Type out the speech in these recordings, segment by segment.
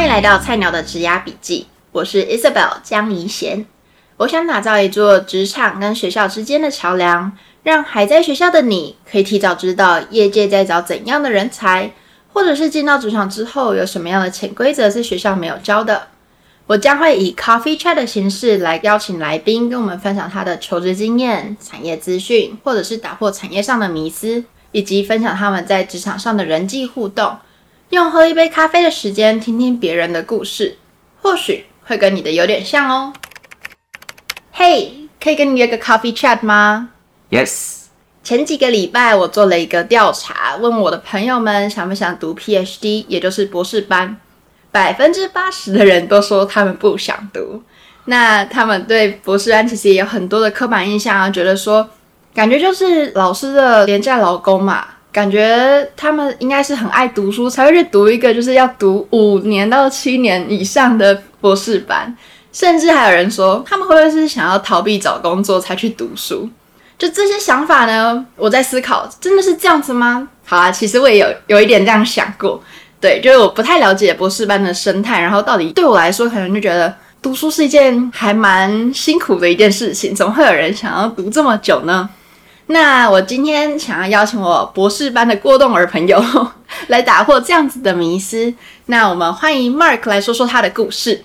欢迎来到菜鸟的职涯笔记，我是 Isabel 江怡贤。我想打造一座职场跟学校之间的桥梁，让还在学校的你可以提早知道业界在找怎样的人才，或者是进到职场之后有什么样的潜规则是学校没有教的。我将会以 Coffee Chat 的形式来邀请来宾跟我们分享他的求职经验、产业资讯，或者是打破产业上的迷思，以及分享他们在职场上的人际互动。用喝一杯咖啡的时间，听听别人的故事，或许会跟你的有点像哦。嘿，可以跟你约个 coffee chat 吗？Yes。前几个礼拜我做了一个调查，问我的朋友们想不想读 PhD，也就是博士班。百分之八十的人都说他们不想读。那他们对博士班其实也有很多的刻板印象啊，觉得说感觉就是老师的廉价劳工嘛。感觉他们应该是很爱读书，才会去读一个就是要读五年到七年以上的博士班，甚至还有人说他们会不会是想要逃避找工作才去读书？就这些想法呢，我在思考，真的是这样子吗？好啊，其实我也有有一点这样想过，对，就是我不太了解博士班的生态，然后到底对我来说，可能就觉得读书是一件还蛮辛苦的一件事情，怎么会有人想要读这么久呢？那我今天想要邀请我博士班的过动儿朋友 来打破这样子的迷思。那我们欢迎 Mark 来说说他的故事。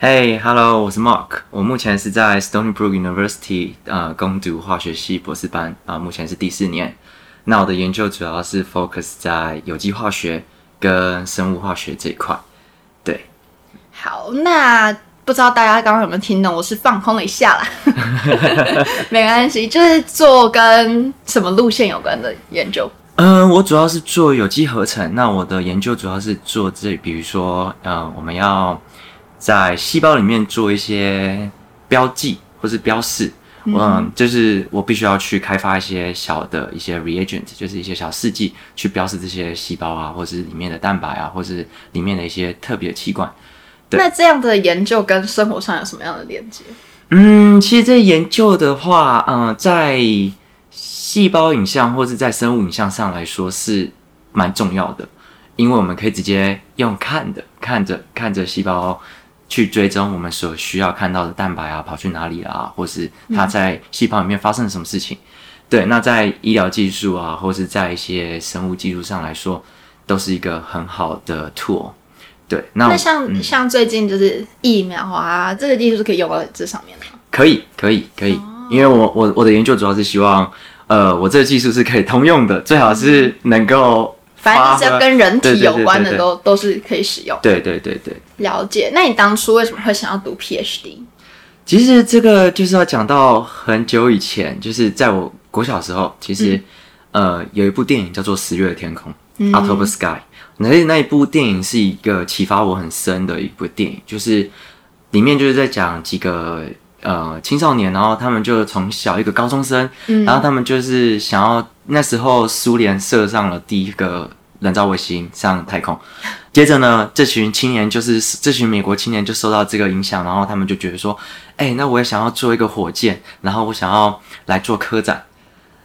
Hey，Hello，我是 Mark，我目前是在 Stony Brook University 呃攻读化学系博士班啊、呃，目前是第四年。那我的研究主要是 focus 在有机化学跟生物化学这一块。对，好，那。不知道大家刚刚有没有听懂？我是放空了一下啦，没关系，就是做跟什么路线有关的研究。嗯，我主要是做有机合成。那我的研究主要是做这，比如说，呃，我们要在细胞里面做一些标记或是标示。嗯，嗯，就是我必须要去开发一些小的一些 reagent，就是一些小试剂，去标示这些细胞啊，或是里面的蛋白啊，或是里面的一些特别的器官。那这样的研究跟生活上有什么样的连接？嗯，其实这研究的话，嗯、呃，在细胞影像或是在生物影像上来说是蛮重要的，因为我们可以直接用看的，看着看着细胞去追踪我们所需要看到的蛋白啊跑去哪里啊，或是它在细胞里面发生了什么事情。嗯、对，那在医疗技术啊，或是在一些生物技术上来说，都是一个很好的 tool。对，那，那像、嗯、像最近就是疫苗啊，这个技术是可以用到这上面的吗？可以，可以，可以，哦、因为我我我的研究主要是希望，呃，我这个技术是可以通用的，最好是能够，反正只要跟人体有关的都都是可以使用。对对对对，了解。那你当初为什么会想要读 PhD？其实这个就是要讲到很久以前，就是在我国小的时候，其实、嗯、呃有一部电影叫做《十月的天空》嗯、（October Sky）。那那一部电影是一个启发我很深的一部电影，就是里面就是在讲几个呃青少年，然后他们就从小一个高中生，嗯、然后他们就是想要那时候苏联射上了第一个人造卫星上太空，接着呢，这群青年就是这群美国青年就受到这个影响，然后他们就觉得说，哎、欸，那我也想要做一个火箭，然后我想要来做科展。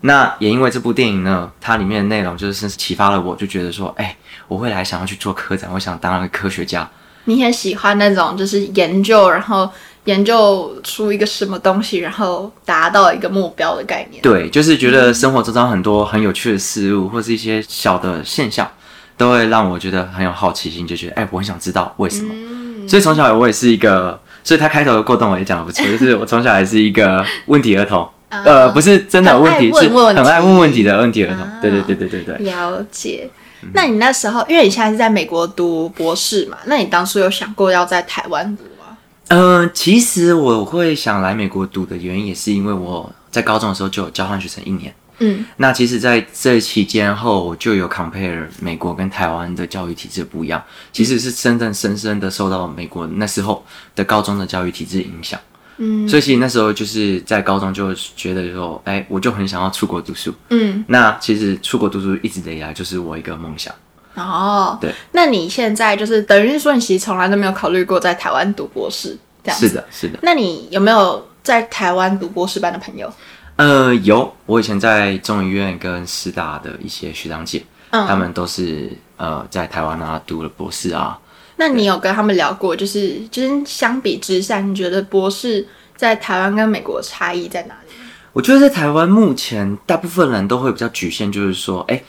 那也因为这部电影呢，它里面的内容就是启发了我，就觉得说，哎、欸，我未来想要去做科长，我想当一个科学家。你很喜欢那种就是研究，然后研究出一个什么东西，然后达到一个目标的概念。对，就是觉得生活中很多很有趣的事物，或是一些小的现象，都会让我觉得很有好奇心，就觉得，哎、欸，我很想知道为什么。嗯、所以从小我也是一个，所以他开头的过动我也讲的不错，就是我从小也是一个问题儿童。呃，不是真的有问题，是很爱问问题的问题儿童。对对对对对对，了解。那你那时候，因为你现在是在美国读博士嘛，那你当初有想过要在台湾读吗？嗯，其实我会想来美国读的原因，也是因为我在高中的时候就有交换学生一年。嗯，那其实在这期间后，我就有 compare 美国跟台湾的教育体制不一样，其实是真正深深的受到美国那时候的高中的教育体制影响。嗯，所以其实那时候就是在高中就觉得说，哎、欸，我就很想要出国读书。嗯，那其实出国读书一直以来就是我一个梦想。哦，对。那你现在就是等于说，你其实从来都没有考虑过在台湾读博士这样子。是的，是的。那你有没有在台湾读博士班的朋友？呃，有。我以前在中医院跟师大的一些学长姐，嗯，他们都是呃在台湾啊读了博士啊。那你有跟他们聊过，就是就是相比之下，你觉得博士在台湾跟美国差异在哪里？我觉得在台湾目前大部分人都会比较局限，就是说，哎、欸，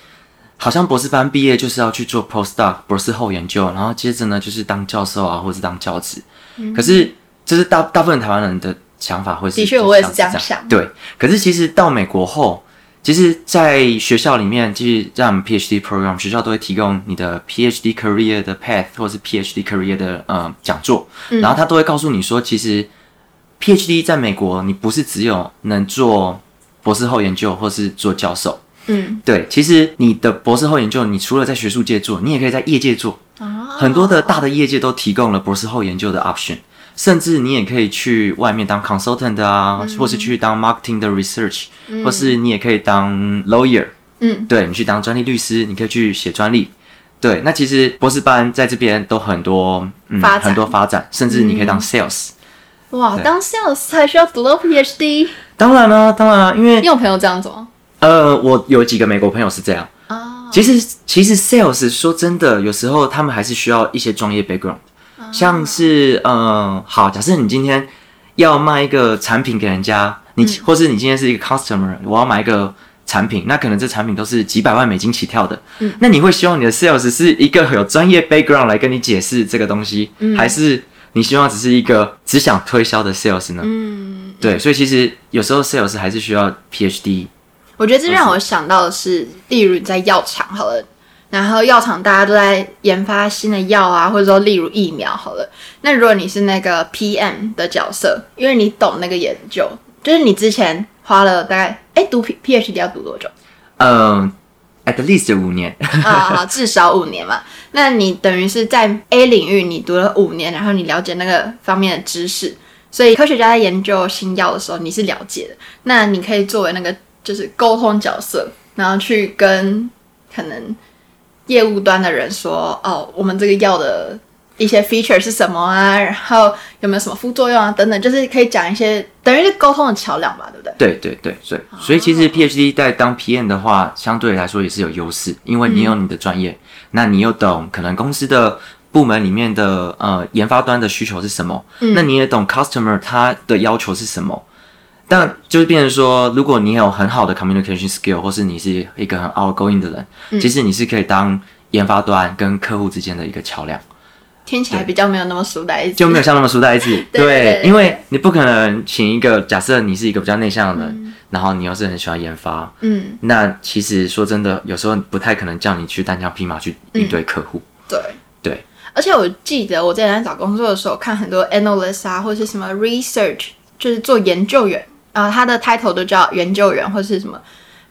好像博士班毕业就是要去做 postdoc 博士后研究，然后接着呢就是当教授啊，或者是当教职。嗯、可是这是大大部分台湾人的想法，会是的确我也是这样想。对，可是其实到美国后。其实，在学校里面，其实在我们 PhD program 学校都会提供你的 PhD career 的 path 或者是 PhD career 的呃讲座，嗯、然后他都会告诉你说，其实 PhD 在美国，你不是只有能做博士后研究或是做教授，嗯，对，其实你的博士后研究，你除了在学术界做，你也可以在业界做，哦、很多的大的业界都提供了博士后研究的 option。甚至你也可以去外面当 consultant 啊，嗯、或是去当 marketing 的 research，、嗯、或是你也可以当 lawyer，嗯，对，你去当专利律师，你可以去写专利。对，那其实博士班在这边都很多，嗯，展很多发展，甚至你可以当 sales。嗯、哇，当 sales 还需要读到 PhD？当然了，当然了，因为你有朋友这样子吗？呃，我有几个美国朋友是这样啊。其实，其实 sales 说真的，有时候他们还是需要一些专业 background。像是嗯，好，假设你今天要卖一个产品给人家，你、嗯、或是你今天是一个 customer，我要买一个产品，那可能这产品都是几百万美金起跳的，嗯，那你会希望你的 sales 是一个有专业 background 来跟你解释这个东西，嗯，还是你希望只是一个只想推销的 sales 呢？嗯，对，所以其实有时候 sales 还是需要 PhD。我觉得这让我想到的是，例如你在药厂好了。然后药厂大家都在研发新的药啊，或者说例如疫苗好了。那如果你是那个 PM 的角色，因为你懂那个研究，就是你之前花了大概哎读 PhD 要读多久？嗯、uh,，at least 五年啊，至少五年嘛。那你等于是在 A 领域你读了五年，然后你了解那个方面的知识，所以科学家在研究新药的时候你是了解的。那你可以作为那个就是沟通角色，然后去跟可能。业务端的人说：“哦，我们这个药的一些 feature 是什么啊？然后有没有什么副作用啊？等等，就是可以讲一些等于是沟通的桥梁吧，对不对？”对对对，所以所以其实 PhD 在当 PM 的话，相对来说也是有优势，因为你有你的专业，嗯、那你又懂可能公司的部门里面的呃研发端的需求是什么，嗯、那你也懂 customer 他的要求是什么。但就是变成说，如果你有很好的 communication skill，或是你是一个很 outgoing 的人，嗯、其实你是可以当研发端跟客户之间的一个桥梁。听起来比较没有那么书呆子，就没有像那么书呆子。对，因为你不可能请一个假设你是一个比较内向的人，嗯、然后你又是很喜欢研发，嗯，那其实说真的，有时候不太可能叫你去单枪匹马去应对客户。对、嗯、对，对。而且我记得我之前在找工作的时候，看很多 analyst 啊，或者是什么 research，就是做研究员。啊，他的 title 都叫研究员或是什么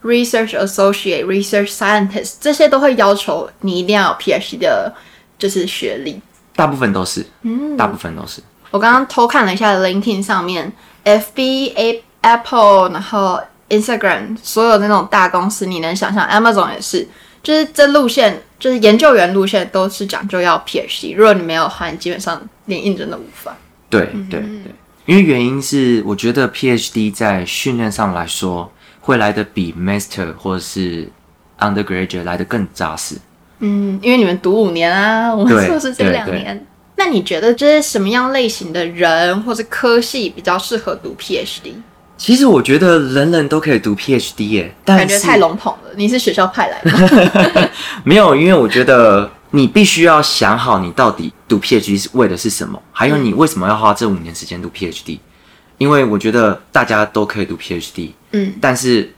research associate、research scientist，这些都会要求你一定要有 PhD 的，就是学历。大部分都是，嗯，大部分都是。我刚刚偷看了一下 LinkedIn 上面，FB、A、Apple，然后 Instagram，所有那种大公司，你能想象，Amazon 也是，就是这路线，就是研究员路线都是讲究要 PhD，如果你没有的话，你基本上连应征都无法。对对对。对对因为原因是，我觉得 PhD 在训练上来说，会来的比 Master 或者是 Undergraduate 来得更扎实。嗯，因为你们读五年啊，我们硕士这两年。那你觉得这是什么样类型的人或是科系比较适合读 PhD？其实我觉得人人都可以读 PhD 耶，但感觉太笼统了。你是学校派来的？没有，因为我觉得。你必须要想好，你到底读 PhD 是为的是什么？还有，你为什么要花这五年时间读 PhD？因为我觉得大家都可以读 PhD，嗯，但是。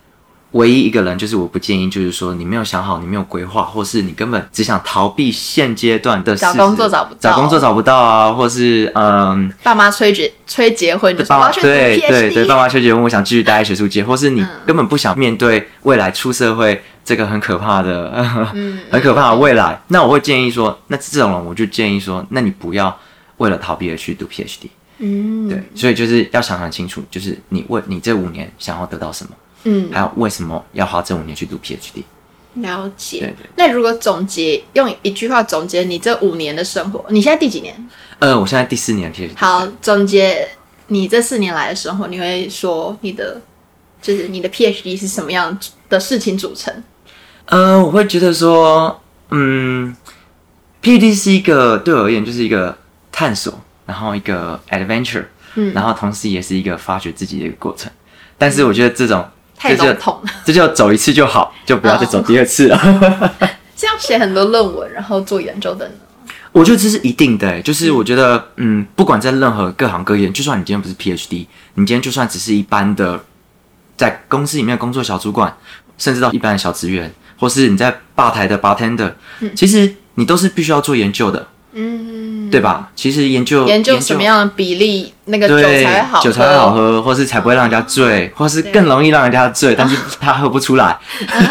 唯一一个人就是我不建议，就是说你没有想好，你没有规划，或是你根本只想逃避现阶段的找工作找不到，找工作找不到啊，或是嗯，爸妈催结催结婚的，爸妈对对对，爸妈催结婚，我想继续待在学术界，或是你根本不想面对未来出社会这个很可怕的，嗯，很可怕的未来，那我会建议说，那这种人我就建议说，那你不要为了逃避而去读 PhD，嗯，对，所以就是要想想清楚，就是你为你这五年想要得到什么。嗯，还有为什么要花这五年去读 PhD？了解。对对。那如果总结用一句话总结你这五年的生活，你现在第几年？呃，我现在第四年 PhD。好，总结你这四年来的生活，你会说你的就是你的 PhD 是什么样的事情组成？呃，我会觉得说，嗯，PhD 是一个对我而言就是一个探索，然后一个 adventure，嗯，然后同时也是一个发掘自己的一个过程。但是我觉得这种太笼统了，这就走一次就好，就不要再走第二次了。这样写很多论文，然后做研究的呢？我觉得这是一定的，就是我觉得，嗯，不管在任何各行各业，就算你今天不是 PhD，你今天就算只是一般的在公司里面工作小主管，甚至到一般的小职员，或是你在吧台的 bartender，其实你都是必须要做研究的，嗯，对吧？其实研究研究什么样的比例，那个酒才好，酒才会好喝，或是才不会让人家醉，或是更容易让人家醉，但是 他喝不出来。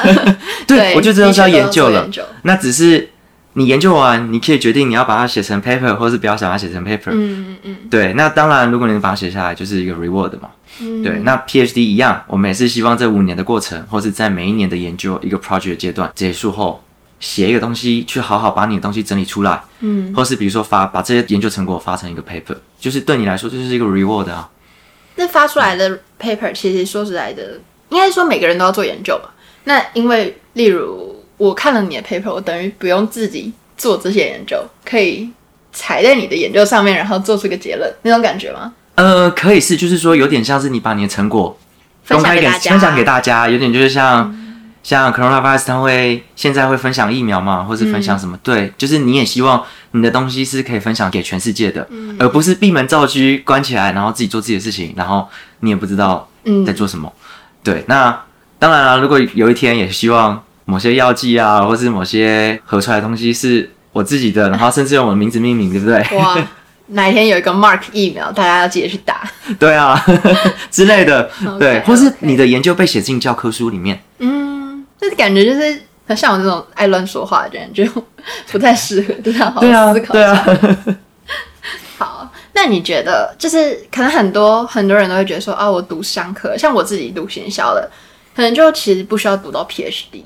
对，我觉得这都是要研究了，那只是。你研究完，你可以决定你要把它写成 paper，或是不要想它写成 paper。嗯嗯嗯。对，那当然，如果你能把它写下来，就是一个 reward 嘛。嗯。对，那 PhD 一样，我们也是希望这五年的过程，或是在每一年的研究一个 project 阶段结束后，写一个东西，去好好把你的东西整理出来。嗯。或是比如说发把这些研究成果发成一个 paper，就是对你来说，这就是一个 reward 啊。那发出来的 paper，其实说实在的，应该说每个人都要做研究嘛。那因为例如。我看了你的 paper，我等于不用自己做这些研究，可以踩在你的研究上面，然后做出个结论，那种感觉吗？呃，可以是，就是说有点像是你把你的成果公开给分享给大家，有点就是像、嗯、像 coronavirus 他会现在会分享疫苗嘛，或是分享什么？嗯、对，就是你也希望你的东西是可以分享给全世界的，嗯、而不是闭门造车关起来，然后自己做自己的事情，然后你也不知道在做什么。嗯、对，那当然了，如果有一天也希望。某些药剂啊，或是某些合出来的东西是我自己的，然后甚至用我的名字命名，对不对？哇，哪一天有一个 Mark 疫苗，大家要记得去打。对啊，之类的，okay, 对，或是你的研究被写进教科书里面。嗯，这感觉就是很像我这种爱乱说话的人，就不太适合，就要好好思考一下。对啊，对啊。好，那你觉得，就是可能很多很多人都会觉得说，啊，我读商科，像我自己读行销的，可能就其实不需要读到 PhD。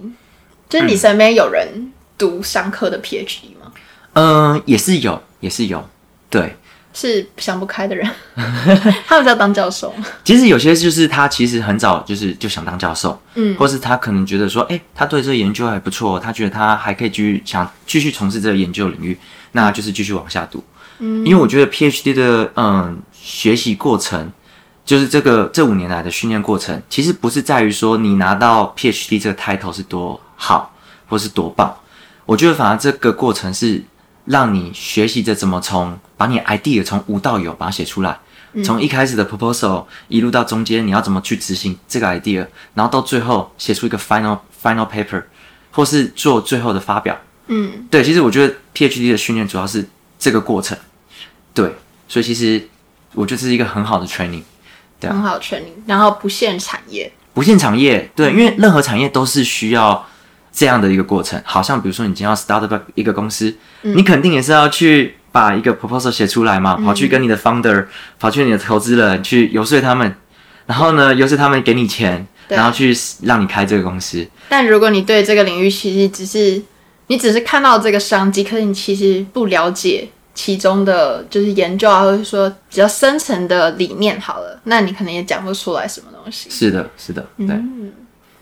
就是你身边有人读商科的 PhD 吗？嗯，也是有，也是有，对，是想不开的人，他们要当教授。其实有些就是他其实很早就是就想当教授，嗯，或是他可能觉得说，哎、欸，他对这个研究还不错，他觉得他还可以继续想继续从事这个研究领域，那就是继续往下读。嗯，因为我觉得 PhD 的嗯学习过程，就是这个这五年来的训练过程，其实不是在于说你拿到 PhD 这个 title 是多。好，或是多棒？我觉得反而这个过程是让你学习着怎么从把你 idea 从无到有把它写出来，从、嗯、一开始的 proposal 一路到中间你要怎么去执行这个 idea，然后到最后写出一个 final final paper，或是做最后的发表。嗯，对，其实我觉得 PhD 的训练主要是这个过程。对，所以其实我觉得这是一个很好的 training，对、啊，很好的 training，然后不限产业，不限产业，对，因为任何产业都是需要。这样的一个过程，好像比如说你今天要 start up 一个公司，嗯、你肯定也是要去把一个 proposal 写出来嘛，嗯、跑去跟你的 founder，跑去你的投资人去游说他们，然后呢，游说他们给你钱，然后去让你开这个公司。但如果你对这个领域其实只是你只是看到这个商机，可是你其实不了解其中的就是研究啊，或者说比较深层的理念，好了，那你可能也讲不出来什么东西。是的，是的，对。嗯、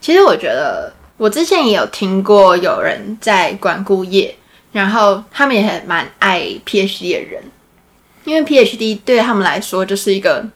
其实我觉得。我之前也有听过有人在管顾业，然后他们也很蛮爱 PhD 的人，因为 PhD 对他们来说就是一个，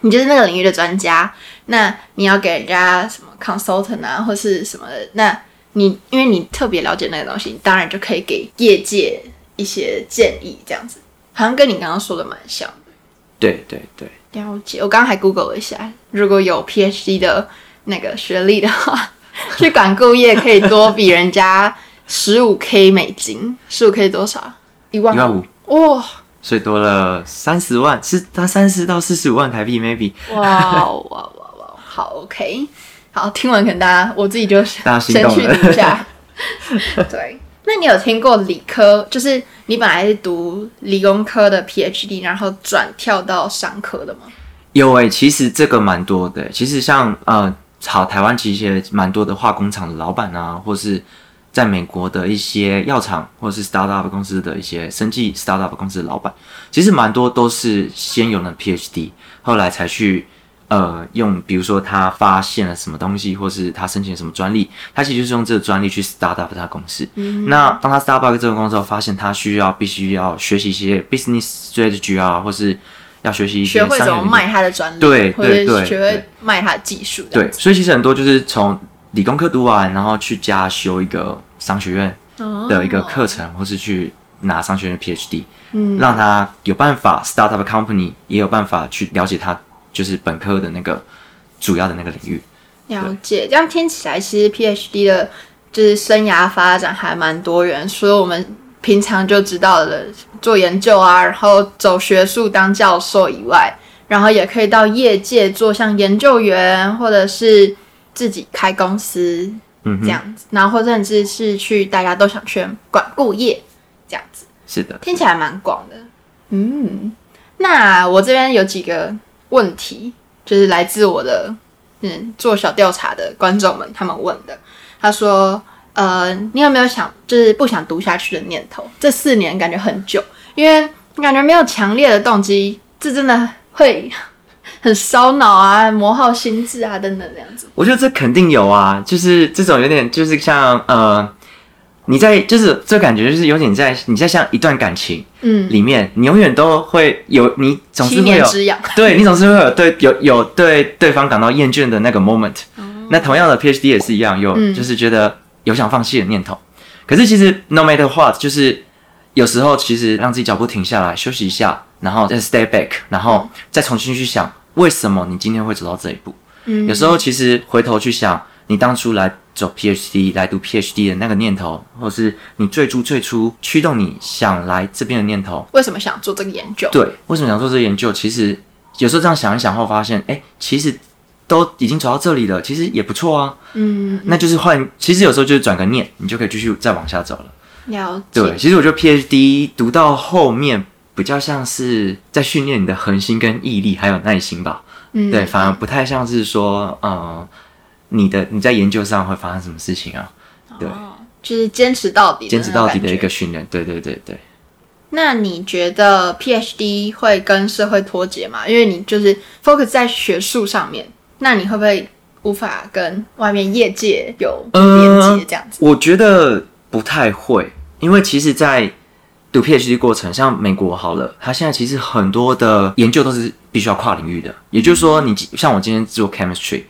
你就是那个领域的专家，那你要给人家什么 consultant 啊，或是什么的，那你因为你特别了解那个东西，你当然就可以给业界一些建议，这样子，好像跟你刚刚说的蛮像的。对对对，了解。我刚刚还 Google 了一下，如果有 PhD 的那个学历的话。去管顾业可以多比人家十五 K 美金，十五 K 多少？一万一万五哇！所以多了三十万，是他三十到四十五万台币，maybe。哇哇哇哇！好 OK，好，听完可能大家我自己就先去读一下。对，那你有听过理科，就是你本来是读理工科的 PhD，然后转跳到商科的吗？有诶、欸，其实这个蛮多的。其实像呃。好，台湾其实也蛮多的化工厂的老板啊，或是在美国的一些药厂，或是 startup 公司的一些生技 startup 公司的老板，其实蛮多都是先有了 PhD，后来才去呃，用比如说他发现了什么东西，或是他申请什么专利，他其实就是用这个专利去 start up 他公司。嗯，那当他 start up 这个公司后，发现他需要必须要学习一些 business strategy 啊，或是要学习一些学会怎么卖他的专利，对对对，学会卖他的技术。对，所以其实很多就是从理工科读完，然后去加修一个商学院的一个课程，哦、或是去拿商学院的 PhD，嗯，让他有办法 start up company，也有办法去了解他。就是本科的那个主要的那个领域，了解。这样听起来，其实 PhD 的就是生涯发展还蛮多元。所以我们平常就知道的做研究啊，然后走学术当教授以外，然后也可以到业界做像研究员，或者是自己开公司，嗯，这样子。然后甚至是去大家都想去管顾业这样子。是的，听起来蛮广的。嗯，那我这边有几个。问题就是来自我的嗯做小调查的观众们他们问的。他说：“呃，你有没有想就是不想读下去的念头？这四年感觉很久，因为感觉没有强烈的动机，这真的会 很烧脑啊，磨耗心智啊等等这样子。”我觉得这肯定有啊，就是这种有点就是像呃。你在就是这感觉就是有点在你在像一段感情，嗯，里面你永远都会有你总是会有对你总是会有对有有对对方感到厌倦的那个 moment。那同样的 PhD 也是一样，有就是觉得有想放弃的念头。可是其实 no matter what，就是有时候其实让自己脚步停下来休息一下，然后再 stay back，然后再重新去想为什么你今天会走到这一步。嗯，有时候其实回头去想你当初来。走 PhD 来读 PhD 的那个念头，或是你最初最初驱动你想来这边的念头，为什么想做这个研究？对，为什么想做这个研究？其实有时候这样想一想后，发现，哎、欸，其实都已经走到这里了，其实也不错啊。嗯，那就是换，其实有时候就是转个念，你就可以继续再往下走了。了解。对，其实我觉得 PhD 读到后面比较像是在训练你的恒心跟毅力，还有耐心吧。嗯，对，反而不太像是说，呃。你的你在研究上会发生什么事情啊？对，哦、就是坚持到底，坚持到底的一个训练。对对对对。那你觉得 PhD 会跟社会脱节吗？因为你就是 focus 在学术上面，那你会不会无法跟外面业界有连接？这样子、呃？我觉得不太会，因为其实，在读 PhD 过程，像美国好了，它现在其实很多的研究都是必须要跨领域的。也就是说，你像我今天做 chemistry。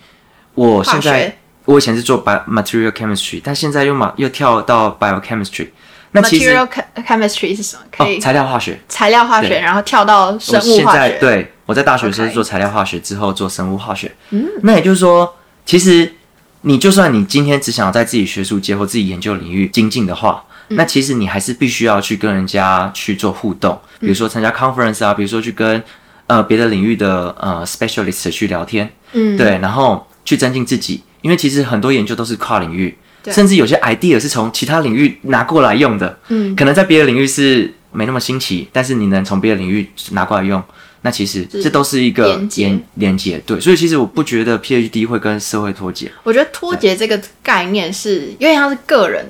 我现在我以前是做 bio material chemistry，但现在又马又跳到 biochemistry。那其实 material chemistry 是什么？可以、哦、材料化学。材料化学，然后跳到生物化学。现在对，我在大学的时候是做材料化学，之后做生物化学。嗯，那也就是说，其实你就算你今天只想要在自己学术界或自己研究领域精进的话，嗯、那其实你还是必须要去跟人家去做互动，比如说参加 conference 啊，比如说去跟呃别的领域的呃 specialist 去聊天。嗯，对，然后。去增进自己，因为其实很多研究都是跨领域，甚至有些 idea 是从其他领域拿过来用的。嗯，可能在别的领域是没那么新奇，但是你能从别的领域拿过来用，那其实这都是一个连接。连接对，所以其实我不觉得 PhD 会跟社会脱节。我觉得脱节这个概念是因为它是个人，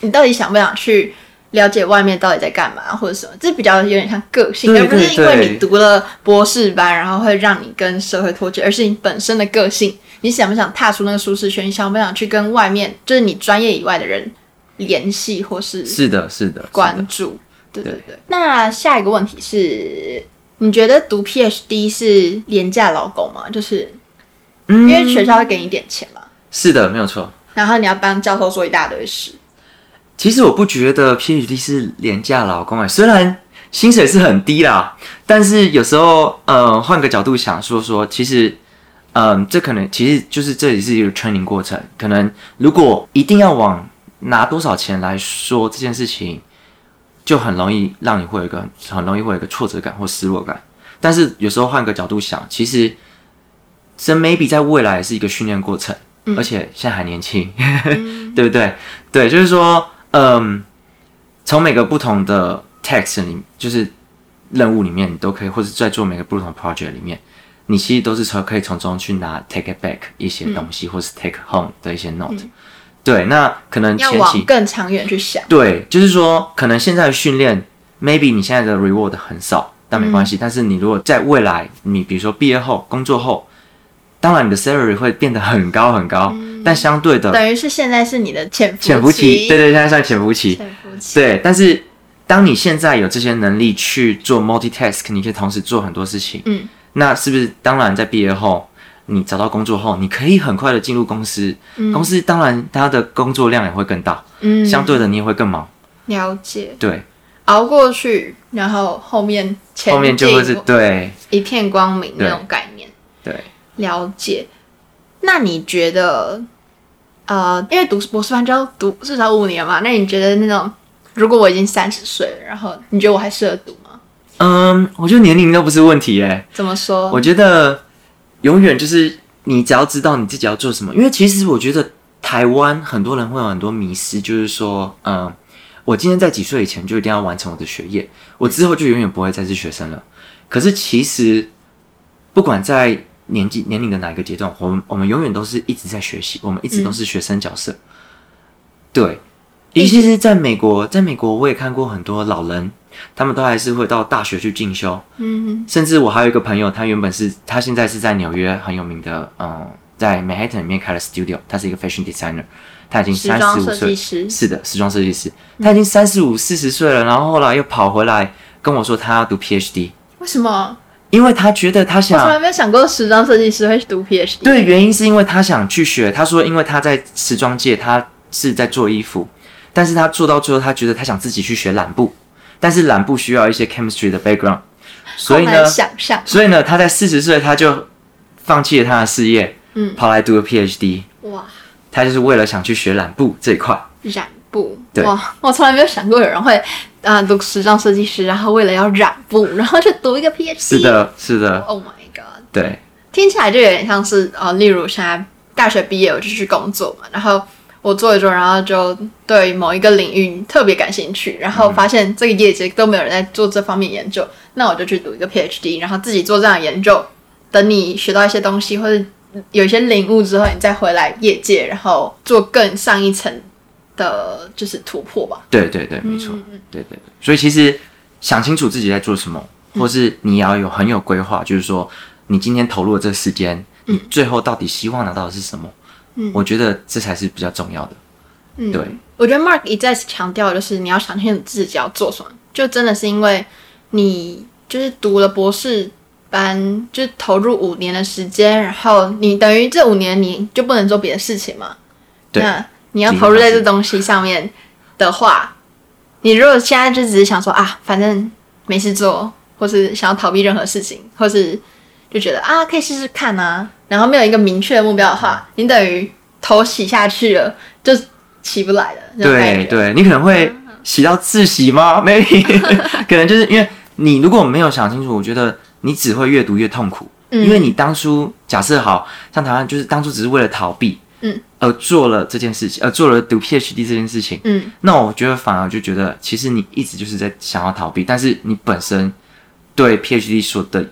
你到底想不想去了解外面到底在干嘛，或者什么？这比较有点像个性，而不是因为你读了博士班，然后会让你跟社会脱节，而是你本身的个性。你想不想踏出那个舒适圈？你想不想去跟外面，就是你专业以外的人联系，或是是的，是的，关注？对对对。那下一个问题是，你觉得读 PhD 是廉价劳工吗？就是，因为学校会给你点钱嘛。是的，没有错。然后你要帮教授做一大堆事。其实我不觉得 PhD 是廉价劳工哎，虽然薪水是很低啦，但是有时候呃，换个角度想说说，其实。嗯，这可能其实就是这里是一个 training 过程。可能如果一定要往拿多少钱来说这件事情，就很容易让你会有一个很容易会有一个挫折感或失落感。但是有时候换个角度想，其实这 maybe 在未来是一个训练过程，嗯、而且现在还年轻，嗯、对不对？对，就是说，嗯，从每个不同的 text 里，就是任务里面，你都可以，或者在做每个不同 project 里面。你其实都是从可以从中去拿 take it back 一些东西，嗯、或是 take home 的一些 note。嗯、对，那可能前期要往更长远去想。对，就是说，可能现在的训练，maybe 你现在的 reward 很少，但没关系。嗯、但是你如果在未来，你比如说毕业后、工作后，当然你的 salary 会变得很高很高，嗯、但相对的，等于是现在是你的潜潜伏期，对对，现在算潜伏期，潜伏期，对。但是当你现在有这些能力去做 multitask，你可以同时做很多事情，嗯，那是不是当然在毕业后，你找到工作后，你可以很快的进入公司，嗯、公司当然它的工作量也会更大，嗯，相对的你也会更忙，了解，对。熬过去，然后后面前后面就会是对一片光明那种概念。对，对了解。那你觉得，呃，因为读博士班就要读至少五年嘛？那你觉得那种，如果我已经三十岁了，然后你觉得我还适合读吗？嗯，我觉得年龄都不是问题诶。怎么说？我觉得永远就是你只要知道你自己要做什么。因为其实我觉得台湾很多人会有很多迷失，就是说，嗯。我今天在几岁以前就一定要完成我的学业，我之后就永远不会再是学生了。可是其实，不管在年纪年龄的哪一个阶段，我们我们永远都是一直在学习，我们一直都是学生角色。嗯、对，尤其是在美国，在美国我也看过很多老人，他们都还是会到大学去进修。嗯哼，甚至我还有一个朋友，他原本是他现在是在纽约很有名的，嗯，在 Manhattan 里面开了 studio，他是一个 fashion designer。他已经三十五岁，是的，时装设计师。他已经三十五、四十岁了，然后后来又跑回来跟我说，他要读 PhD。为什么？因为他觉得他想，我从来没有想过时装设计师会读 PhD。对，原因是因为他想去学。他说，因为他在时装界，他是在做衣服，但是他做到最后，他觉得他想自己去学染布，但是染布需要一些 chemistry 的 background，所以呢，想象，所以呢，他在四十岁他就放弃了他的事业，嗯，跑来读了 PhD。哇。他就是为了想去学染布这一块，染布，对，哇，我从来没有想过有人会啊读时装设计师，然后为了要染布，然后去读一个 PhD。是的，是的。Oh my god！对，听起来就有点像是啊、呃，例如现在大学毕业我就去工作嘛，然后我做一做，然后就对某一个领域特别感兴趣，然后发现这个业界都没有人在做这方面研究，嗯、那我就去读一个 PhD，然后自己做这样的研究，等你学到一些东西或者。有一些领悟之后，你再回来业界，然后做更上一层的，就是突破吧。对对对，没错。嗯、对对对，所以其实想清楚自己在做什么，或是你要有很有规划，就是说你今天投入的这时间，你最后到底希望拿到的是什么？嗯，我觉得这才是比较重要的。嗯，对。我觉得 Mark 一再强调，就是你要想清楚自己要做什么，就真的是因为你就是读了博士。班就是投入五年的时间，然后你等于这五年你就不能做别的事情嘛？对。那你要投入在这东西上面的话，你如果现在就只是想说啊，反正没事做，或是想要逃避任何事情，或是就觉得啊可以试试看啊，然后没有一个明确的目标的话，你等于头洗下去了，就起不来了。对对，你可能会洗到自洗吗？Maybe，可能就是因为你如果没有想清楚，我觉得。你只会越读越痛苦，嗯、因为你当初假设好像台湾就是当初只是为了逃避，嗯，而做了这件事情，而做了读 PhD 这件事情，嗯，那我觉得反而就觉得其实你一直就是在想要逃避，但是你本身对 PhD 所的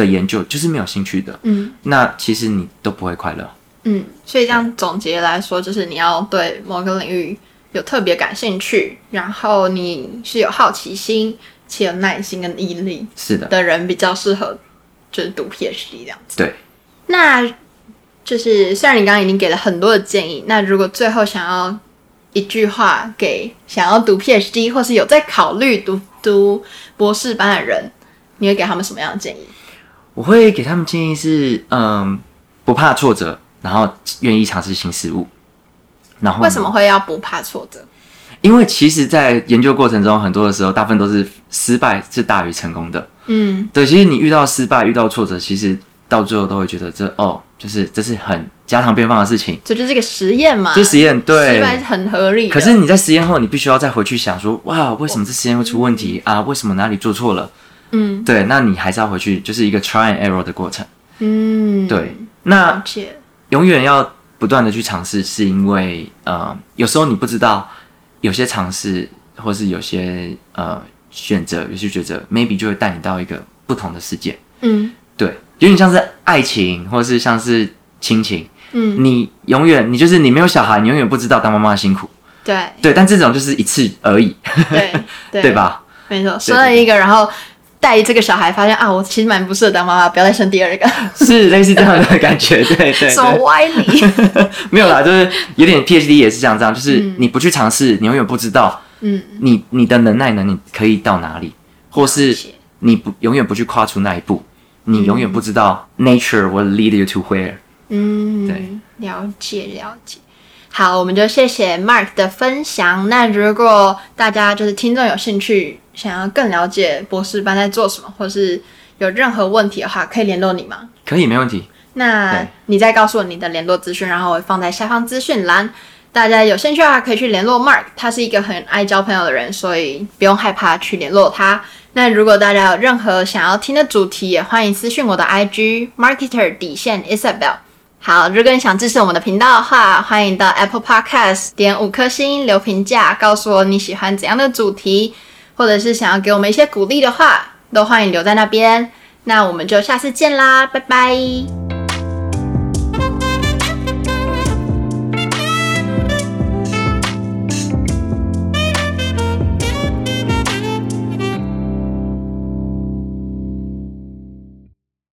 的研究就是没有兴趣的，嗯，那其实你都不会快乐，嗯，所以这样总结来说，就是你要对某个领域有特别感兴趣，然后你是有好奇心。且有耐心跟毅力是的的人比较适合，就是读 PhD 这样子。对，那就是虽然你刚刚已经给了很多的建议，那如果最后想要一句话给想要读 PhD 或是有在考虑读读博士班的人，你会给他们什么样的建议？我会给他们建议是，嗯，不怕挫折，然后愿意尝试新事物。然后为什么会要不怕挫折？因为其实，在研究过程中，很多的时候，大部分都是失败是大于成功的。嗯，对。其实你遇到失败、遇到挫折，其实到最后都会觉得这哦，就是这是很家常便饭的事情。这就是一个实验嘛。这实验对，失败是很合理。可是你在实验后，你必须要再回去想说，哇，为什么这实验会出问题、嗯、啊？为什么哪里做错了？嗯，对。那你还是要回去，就是一个 try and error 的过程。嗯，对。那永远要不断的去尝试，是因为呃，有时候你不知道。有些尝试，或是有些呃选择，有些抉择，maybe 就会带你到一个不同的世界。嗯，对，有点像是爱情，或是像是亲情。嗯，你永远，你就是你没有小孩，你永远不知道当妈妈的辛苦。对，对，但这种就是一次而已。对，对，对吧？没错，生了一个，然后带这个小孩，发现啊，我其实蛮不适合当妈妈，不要再生第二个，是类似这样的感觉，对 对，对。什么歪理？没有啦，就是有点 PhD 也是这样，这样就是你不去尝试，你永远不知道，嗯，你你的能耐能力可以到哪里，或是你不永远不去跨出那一步，你永远不知道 nature will lead you to where。嗯，对，了解了解。好，我们就谢谢 Mark 的分享。那如果大家就是听众有兴趣，想要更了解博士班在做什么，或是有任何问题的话，可以联络你吗？可以，没问题。那你再告诉我你的联络资讯，然后我会放在下方资讯栏。大家有兴趣的话，可以去联络 Mark，他是一个很爱交朋友的人，所以不用害怕去联络他。那如果大家有任何想要听的主题，也欢迎私讯我的 IG Marketer 底线 Isabel。好，如果你想支持我们的频道的话，欢迎到 Apple Podcast 点五颗星留评价，告诉我你喜欢怎样的主题，或者是想要给我们一些鼓励的话，都欢迎留在那边。那我们就下次见啦，拜拜。